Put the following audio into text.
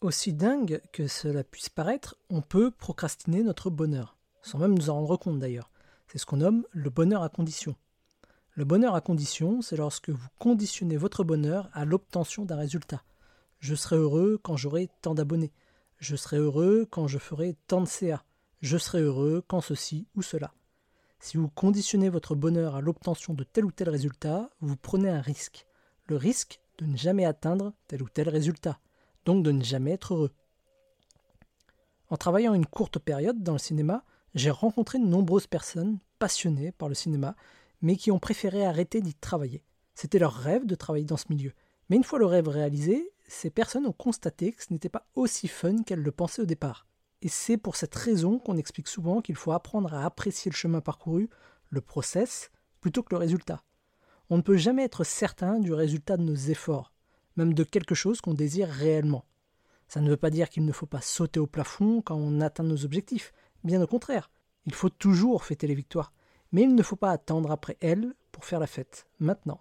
Aussi dingue que cela puisse paraître, on peut procrastiner notre bonheur, sans même nous en rendre compte d'ailleurs. C'est ce qu'on nomme le bonheur à condition. Le bonheur à condition, c'est lorsque vous conditionnez votre bonheur à l'obtention d'un résultat. Je serai heureux quand j'aurai tant d'abonnés. Je serai heureux quand je ferai tant de CA. Je serai heureux quand ceci ou cela. Si vous conditionnez votre bonheur à l'obtention de tel ou tel résultat, vous prenez un risque. Le risque de ne jamais atteindre tel ou tel résultat, donc de ne jamais être heureux. En travaillant une courte période dans le cinéma, j'ai rencontré de nombreuses personnes passionnées par le cinéma, mais qui ont préféré arrêter d'y travailler. C'était leur rêve de travailler dans ce milieu. Mais une fois le rêve réalisé, ces personnes ont constaté que ce n'était pas aussi fun qu'elles le pensaient au départ. Et c'est pour cette raison qu'on explique souvent qu'il faut apprendre à apprécier le chemin parcouru, le process, plutôt que le résultat. On ne peut jamais être certain du résultat de nos efforts, même de quelque chose qu'on désire réellement. Ça ne veut pas dire qu'il ne faut pas sauter au plafond quand on atteint nos objectifs, bien au contraire. Il faut toujours fêter les victoires, mais il ne faut pas attendre après elles pour faire la fête, maintenant.